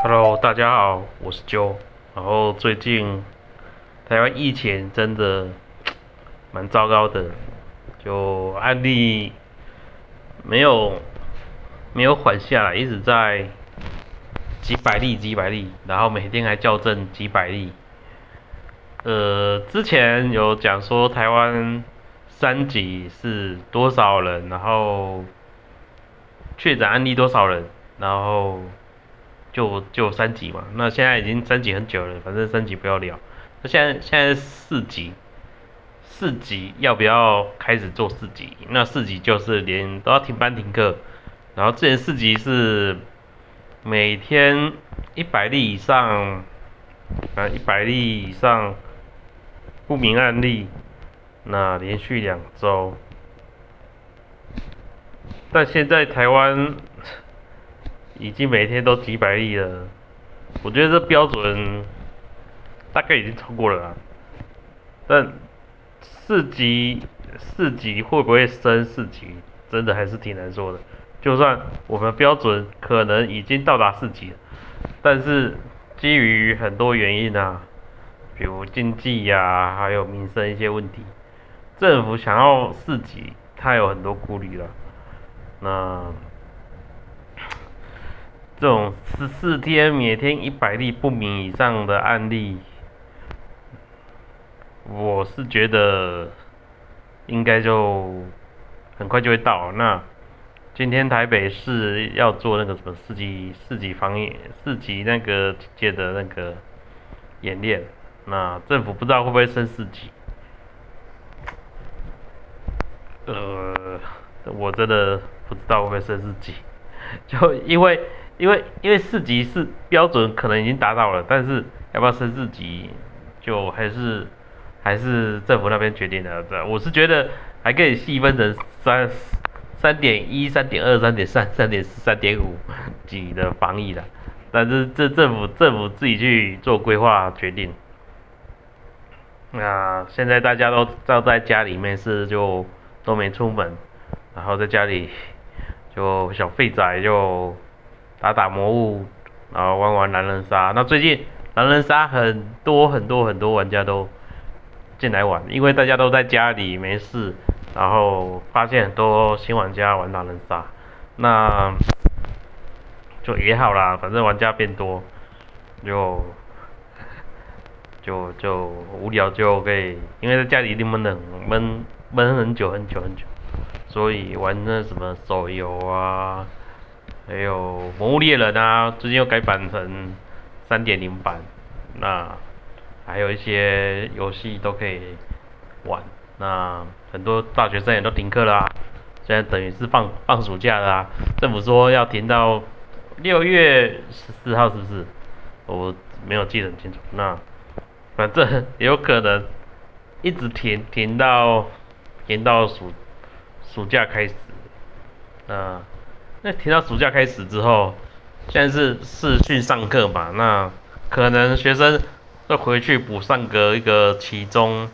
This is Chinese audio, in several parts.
Hello，大家好，我是 Joe。然后最近台湾疫情真的蛮糟糕的，就案例没有没有缓下来，一直在几百例几百例，然后每天还校正几百例。呃，之前有讲说台湾三级是多少人，然后确诊案例多少人，然后。就就三级嘛，那现在已经三级很久了，反正三级不要聊。那现在现在四级，四级要不要开始做四级？那四级就是连都要停班停课，然后之前四级是每天一百例以上，啊一百例以上不明案例，那连续两周，但现在台湾。已经每天都几百亿了，我觉得这标准大概已经超过了啦。但四级四级会不会升四级，真的还是挺难说的。就算我们标准可能已经到达四级了，但是基于很多原因啊，比如经济呀，还有民生一些问题，政府想要四级，它有很多顾虑了。那。这种十四天每天一百例不明以上的案例，我是觉得应该就很快就会到。那今天台北市要做那个什么四级四级防疫四级那个界的那个演练，那政府不知道会不会升四级？呃，我真的不知道会不会升四级，就因为。因为因为四级是标准，可能已经达到了，但是要不要升四级，就还是还是政府那边决定的。这我是觉得还可以细分成三三点一、三点二、三点三、三点四、三点五级的防疫的，但是这政府政府自己去做规划决定。那现在大家都照在家里面是就都没出门，然后在家里就小废仔就。打打魔物，然后玩玩狼人杀。那最近狼人杀很多很多很多玩家都进来玩，因为大家都在家里没事，然后发现很多新玩家玩狼人杀，那就也好啦，反正玩家变多，就 就就无聊就可以，因为在家里一定闷冷闷闷很久很久很久，所以玩那什么手游啊。还有《魔物猎人》啊，最近又改版成三点零版，那还有一些游戏都可以玩。那很多大学生也都停课啦，现在等于是放放暑假啦。政府说要停到六月十四号，是不是？我没有记得很清楚。那反正有可能一直停停到停到暑暑假开始。那。那提到暑假开始之后，现在是视讯上课嘛？那可能学生会回去补上个一个期中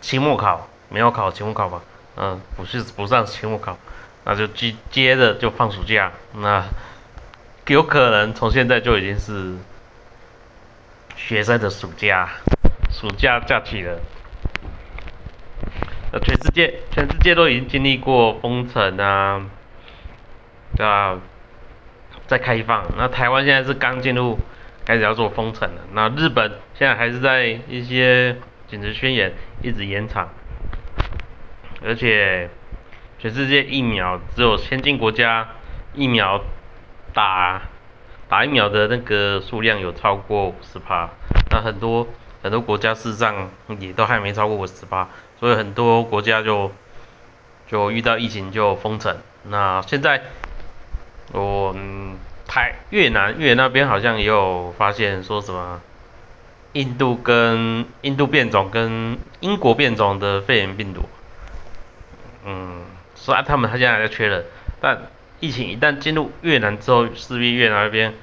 期末考，没有考期末考吧？嗯，补是补上期末考，那就接接着就放暑假。那有可能从现在就已经是学生的暑假，暑假假期了。那，全世界全世界都已经经历过封城啊。对啊，在开放。那台湾现在是刚进入，开始要做封城了。那日本现在还是在一些紧急宣言一直延长，而且全世界疫苗只有先进国家疫苗打打疫苗的那个数量有超过五十趴，那很多很多国家事实上也都还没超过五十趴，所以很多国家就就遇到疫情就封城。那现在。我台越南越南那边好像也有发现说什么印度跟印度变种跟英国变种的肺炎病毒，嗯，虽然他们他现在还在确认，但疫情一旦进入越南之后，势必越南那边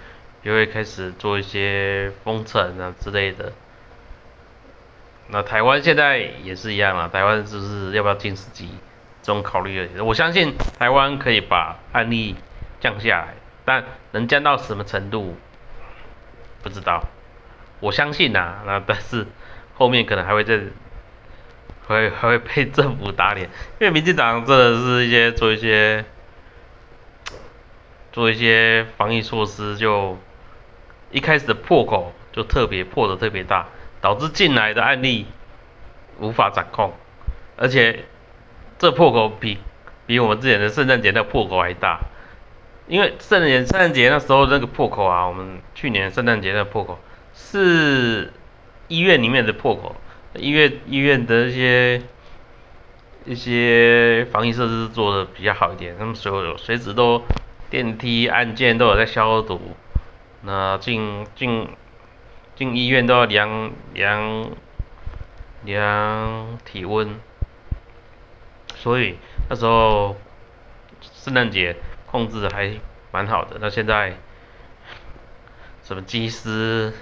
就会开始做一些封城啊之类的。那台湾现在也是一样啊，台湾就是要不要进四级这种考虑的，我相信台湾可以把案例。降下来，但能降到什么程度，不知道，我相信呐，那但是后面可能还会再，会还会被政府打脸，因为民进党真的是一些做一些做一些防疫措施，就一开始的破口就特别破的特别大，导致进来的案例无法掌控，而且这破口比比我们之前的圣诞节那破口还大。因为圣诞节圣诞节那时候那个破口啊，我们去年圣诞节那破口是医院里面的破口，医院医院的一些一些防疫设施做的比较好一点，他们所有随时都电梯按键都有在消毒，那进进进医院都要量量量体温，所以那时候圣诞节。控制的还蛮好的，那现在什么机师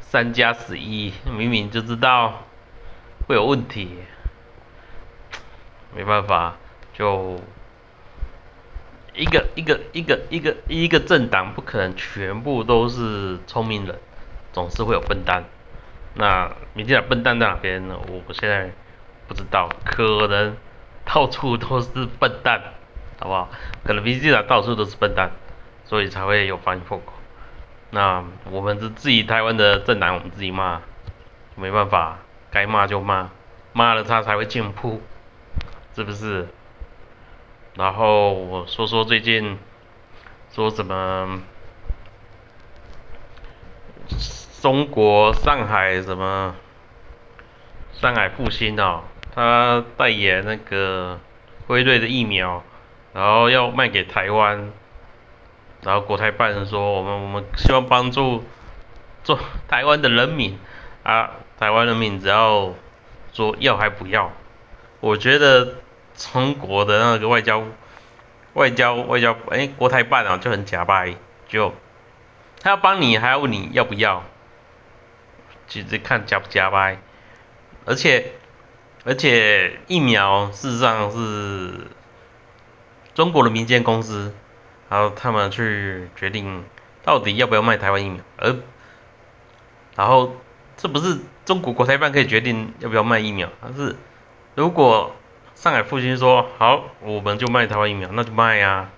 三加十一，明明就知道会有问题，没办法，就一个一个一个一个一个政党不可能全部都是聪明人，总是会有笨蛋。那民进党笨蛋在哪边呢？我现在不知道，可能到处都是笨蛋。好不好？可能民进党到处都是笨蛋，所以才会有防疫破口。那我们是自己台湾的政党，我们自己骂，没办法，该骂就骂，骂了他才会进步，是不是？然后我说说最近说什么，中国上海什么，上海复兴哦，他代言那个辉瑞的疫苗。然后要卖给台湾，然后国台办说我们我们希望帮助做台湾的人民啊，台湾人民只要说要还不要，我觉得中国的那个外交外交外交哎国台办啊就很假掰，就他要帮你还要问你要不要，其实看假不假掰，而且而且疫苗事实上是。中国的民间公司，然后他们去决定到底要不要卖台湾疫苗，而然后这不是中国国台办可以决定要不要卖疫苗，而是如果上海复兴说好，我们就卖台湾疫苗，那就卖呀，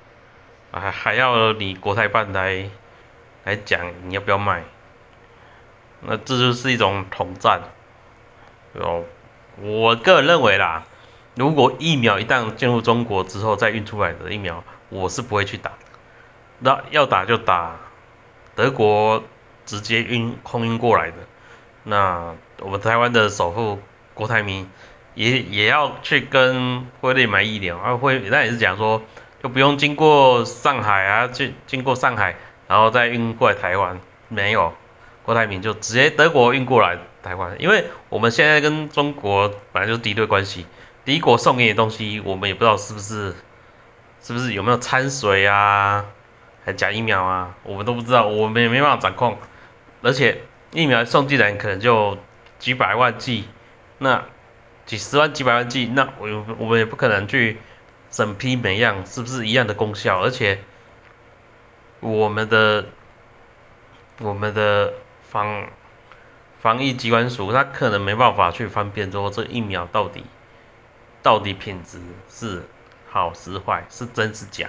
还还要你国台办来来讲你要不要卖，那这就是一种统战，哦，我个人认为啦。如果疫苗一旦进入中国之后再运出来的疫苗，我是不会去打。那要打就打德国直接运空运过来的。那我们台湾的首富郭台铭也也要去跟辉瑞买疫苗，啊辉那也是讲说就不用经过上海啊，去经过上海然后再运过来台湾，没有，郭台铭就直接德国运过来台湾，因为我们现在跟中国本来就是敌对关系。敌国送给你的东西，我们也不知道是不是，是不是有没有掺水啊，还假疫苗啊，我们都不知道，我们也没办法掌控。而且疫苗送进来可能就几百万剂，那几十万、几百万剂，那我我们也不可能去审批每样是不是一样的功效，而且我们的我们的防防疫机关署，他可能没办法去分辨说这疫苗到底。到底品质是好是坏，是真是假？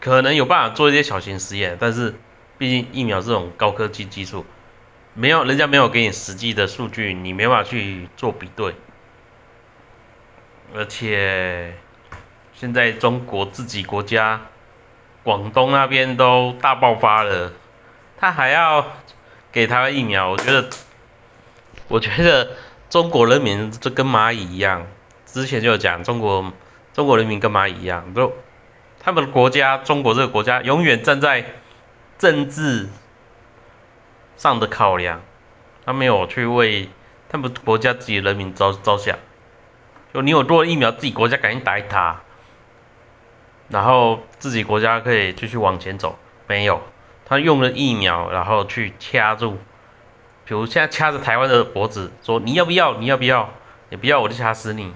可能有办法做一些小型实验，但是毕竟疫苗这种高科技技术，没有人家没有给你实际的数据，你没办法去做比对。而且现在中国自己国家广东那边都大爆发了，他还要给台湾疫苗，我觉得，我觉得。中国人民就跟蚂蚁一样，之前就有讲中国中国人民跟蚂蚁一样，就他们国家中国这个国家永远站在政治上的考量，他没有去为他们国家自己人民着着想。就你有多疫苗，自己国家赶紧打一打，然后自己国家可以继续往前走。没有，他用了疫苗，然后去掐住。比如现在掐着台湾的脖子，说你要不要？你要不要？你不要我就掐死你。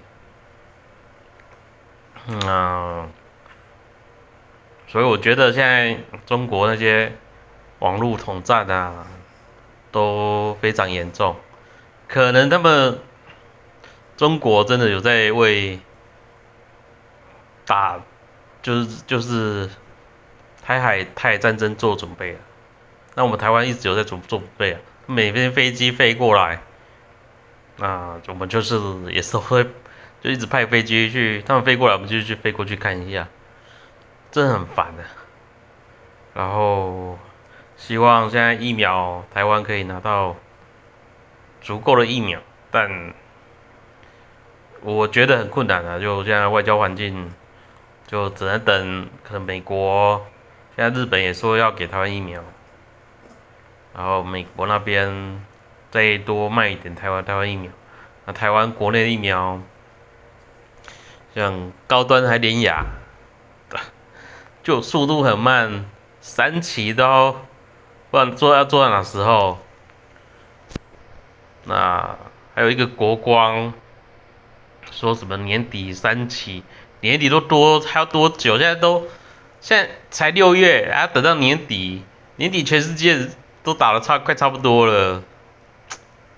嗯，所以我觉得现在中国那些网络统战啊，都非常严重。可能他们中国真的有在为打，就是就是台海台海战争做准备了。那我们台湾一直有在做做准备啊，每边飞机飞过来，那我们就是也是会就一直派飞机去，他们飞过来，我们就去飞过去看一下，真的很烦的。然后希望现在疫苗台湾可以拿到足够的疫苗，但我觉得很困难啊，就现在外交环境，就只能等可能美国，现在日本也说要给台湾疫苗。然后美国那边再多卖一点台湾台湾疫苗，那台湾国内疫苗像高端还连雅，就速度很慢，三期都不知道做要做到哪时候。那还有一个国光说什么年底三期，年底都多还要多久？现在都现在才六月，还要等到年底，年底全世界。都打的差快差不多了，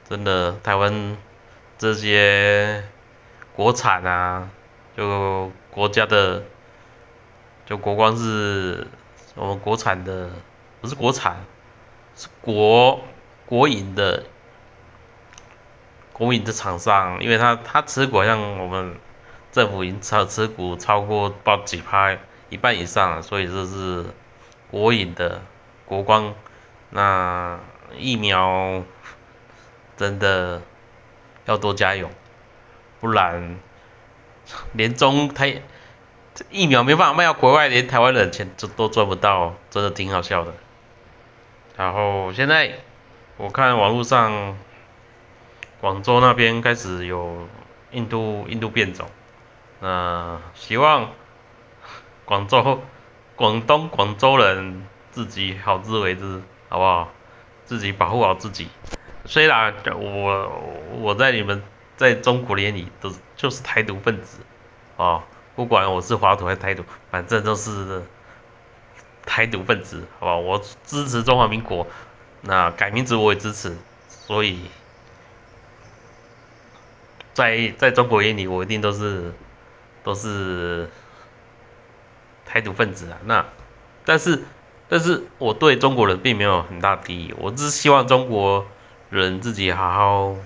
真的，台湾这些国产啊，就国家的，就国光是我们国产的，不是国产，是国国营的，国营的厂商，因为他他持股像我们政府已经超持股超过报几拍一半以上了，所以这是国营的国光。那疫苗真的要多加油，不然 连中台疫苗没办法卖到国外，连台湾人钱都都赚不到，真的挺好笑的。然后现在我看网络上，广州那边开始有印度印度变种，那希望广州 广东广州人自己好自为之。好不好？自己保护好自己。虽然我我在你们在中国眼里都就是台独分子，哦，不管我是华独还是台独，反正都是台独分子，好吧？我支持中华民国，那改名字我也支持，所以，在在中国眼里，我一定都是都是台独分子啊。那但是。但是我对中国人并没有很大敌意，我只是希望中国人自己好好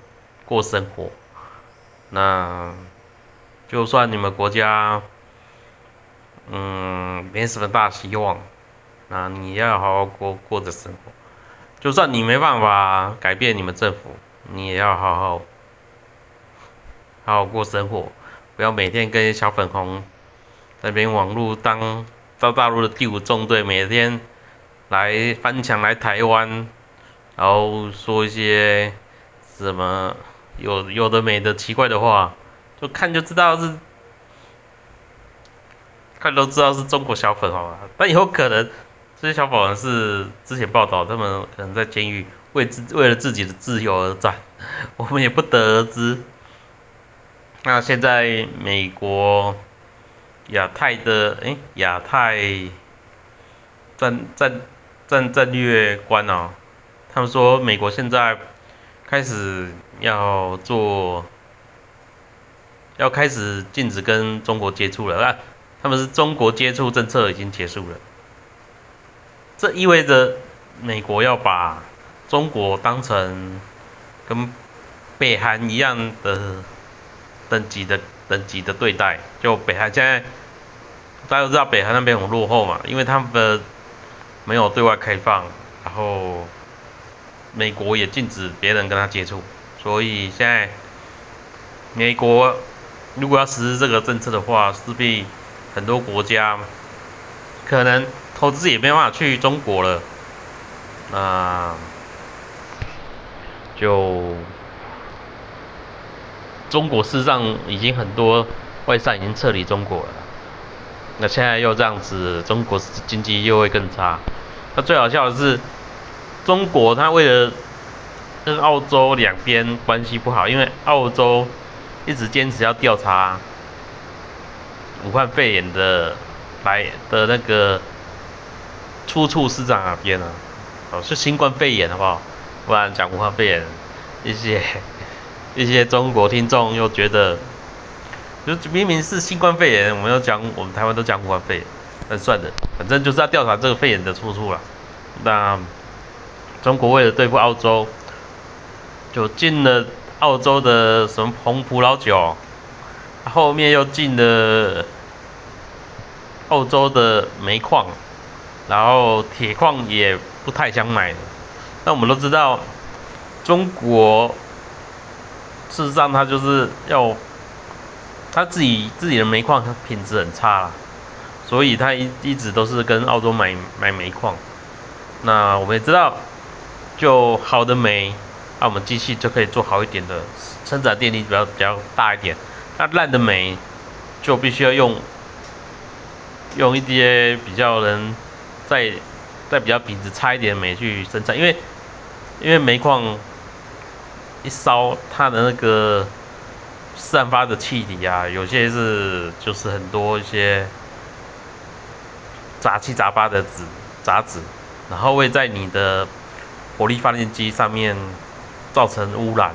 过生活。那就算你们国家，嗯，没什么大希望，那你要好好过过着生活。就算你没办法改变你们政府，你也要好好好好过生活，不要每天跟小粉红那边网络当到大陆的第五纵队，每天。来翻墙来台湾，然后说一些什么有有的没的奇怪的话，就看就知道是，看都知道是中国小粉好吧。但有可能这些小粉红是之前报道，他们可能在监狱为自为了自己的自由而战，我们也不得而知。那现在美国亚太的哎亚太战战。战战略观哦，他们说美国现在开始要做，要开始禁止跟中国接触了啊，他们是中国接触政策已经结束了，这意味着美国要把中国当成跟北韩一样的等级的等级的对待，就北韩现在大家都知道北韩那边很落后嘛，因为他们的。没有对外开放，然后美国也禁止别人跟他接触，所以现在美国如果要实施这个政策的话，势必很多国家可能投资也没办法去中国了，那就中国事实上已经很多外商已经撤离中国了。那现在又这样子，中国经济又会更差。那最好笑的是，中国它为了跟澳洲两边关系不好，因为澳洲一直坚持要调查武汉肺炎的来的那个出处是在哪边啊？哦，是新冠肺炎好不好？不然讲武汉肺炎，一些 一些中国听众又觉得，就明明是新冠肺炎，我们要讲我们台湾都讲武汉肺炎，那算了，反正就是要调查这个肺炎的出处了。那中国为了对付澳洲，就进了澳洲的什么红葡萄酒，后面又进了澳洲的煤矿，然后铁矿也不太想买了。那我们都知道，中国事实上它就是要他自己自己的煤矿品质很差啦，所以他一一直都是跟澳洲买买煤矿。那我们也知道，就好的煤，那我们机器就可以做好一点的，生产电力比较比较大一点。那烂的煤，就必须要用用一些比较能在在比较品质差一点的煤去生产，因为因为煤矿一烧，它的那个散发的气体啊，有些是就是很多一些杂七杂八的纸杂质。然后会在你的火力发电机上面造成污染，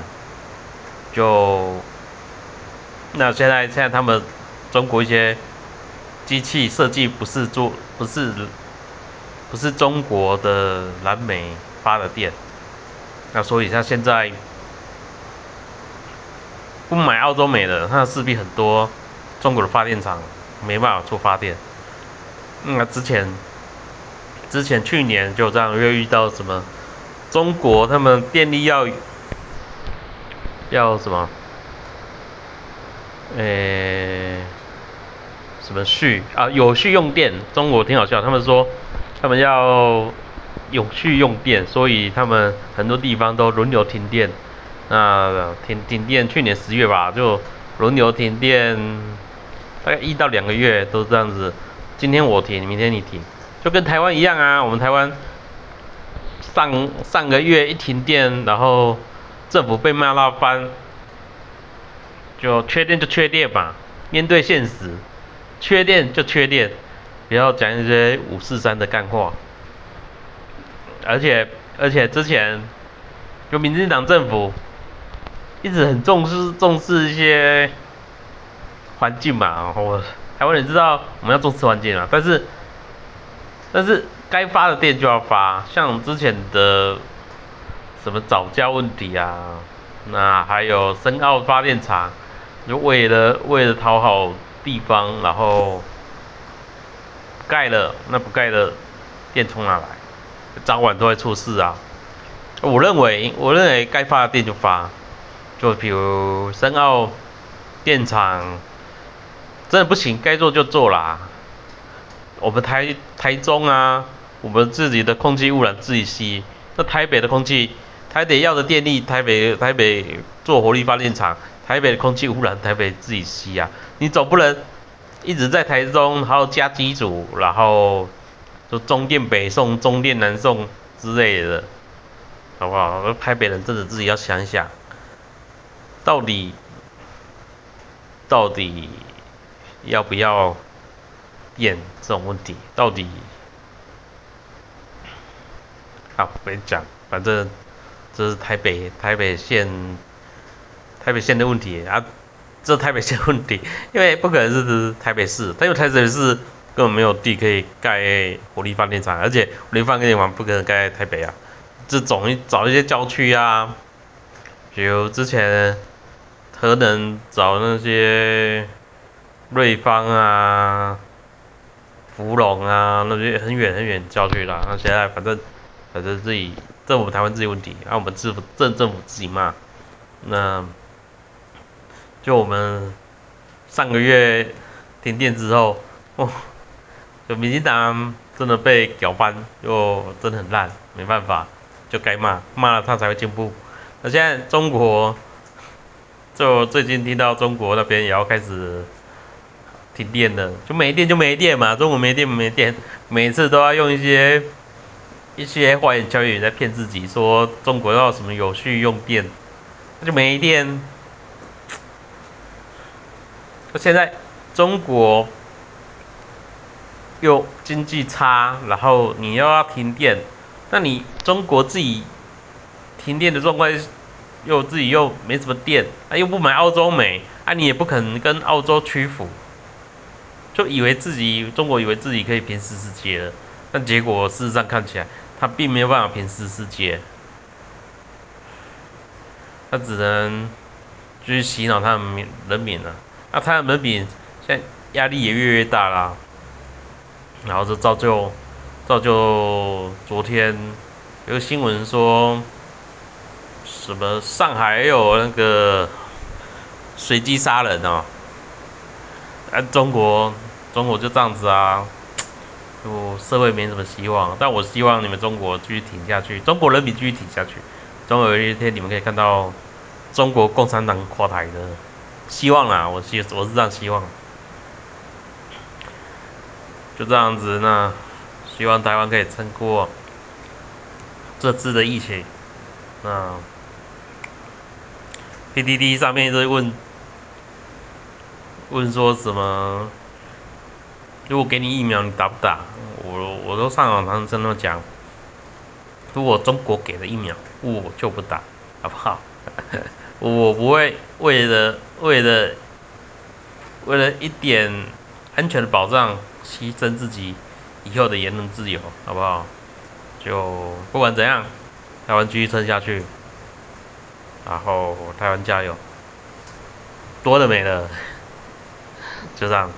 就那现在现在他们中国一些机器设计不是做不是不是中国的蓝煤发的电，那所以像现在不买澳洲煤的，它势必很多中国的发电厂没办法做发电，那之前。之前去年就这样又遇到什么？中国他们电力要要什么？诶，什么续啊？有序用电。中国挺好笑，他们说他们要有序用电，所以他们很多地方都轮流停电。那停停电，去年十月吧，就轮流停电，大概一到两个月都这样子。今天我停，明天你停。就跟台湾一样啊，我们台湾上上个月一停电，然后政府被骂到翻，就缺电就缺电吧，面对现实，缺电就缺电，不要讲一些五四三的干话。而且而且之前就民进党政府一直很重视重视一些环境嘛，我台湾人知道我们要重视环境啊，但是。但是该发的电就要发，像之前的什么早教问题啊，那还有深澳发电厂，就为了为了讨好地方，然后盖了，那不盖的电从哪来？早晚都会出事啊。我认为，我认为该发的电就发，就比如深澳电厂真的不行，该做就做啦。我们台台中啊，我们自己的空气污染自己吸。那台北的空气，台北要的电力，台北台北做火力发电厂，台北的空气污染台北自己吸啊。你总不能一直在台中，然后加机组，然后就中电北送、中电南送之类的，好不好？台北人真的自己要想想，到底到底要不要？电这种问题到底，好，我跟你讲，反正这是台北台北县台北县的问题啊，这台北县问题，因为不可能是台北市，因为台北市根本没有地可以盖火力发电厂，而且火力发电厂不可能盖在台北啊，这种找一些郊区啊，比如之前核能找那些瑞芳啊。芙蓉啊，那些很远很远郊区啦。那现在反正反正自己政府台湾自己问题，让我们政府政政府自己骂。那就我们上个月停电之后，哦，就民进党真的被搅翻，就真的很烂，没办法，就该骂，骂了他才会进步。那现在中国，就最近听到中国那边也要开始。停电了，就没电就没电嘛，中国没电没电，每次都要用一些一些花言巧语在骗自己，说中国要什么有序用电，那就没电。那现在中国又经济差，然后你又要停电，那你中国自己停电的状况，又自己又没什么电，啊又不买澳洲煤，啊你也不可能跟澳洲屈服，就以为自己中国以为自己可以平世世界了，但结果事实上看起来，他并没有办法平世世界，他只能继续洗脑他的民人民了，那他的人民现在压力也越来越大啦，然后就造就造就昨天有个新闻说。什么？上海有那个随机杀人哦？啊，中国中国就这样子啊，就社会没什么希望。但我希望你们中国继续挺下去，中国人民继续挺下去，总有一天你们可以看到中国共产党垮台的希望啦。我希我是这样希望，就这样子。那希望台湾可以撑过这次的疫情。那。PDD 上面在问问说什么？如果给你疫苗，你打不打？我我都上网常真的讲，如果中国给了疫苗，我就不打，好不好？我不会为了为了为了一点安全的保障，牺牲自己以后的言论自由，好不好？就不管怎样，台湾继续撑下去。然后台湾加油，多的没了，就这样。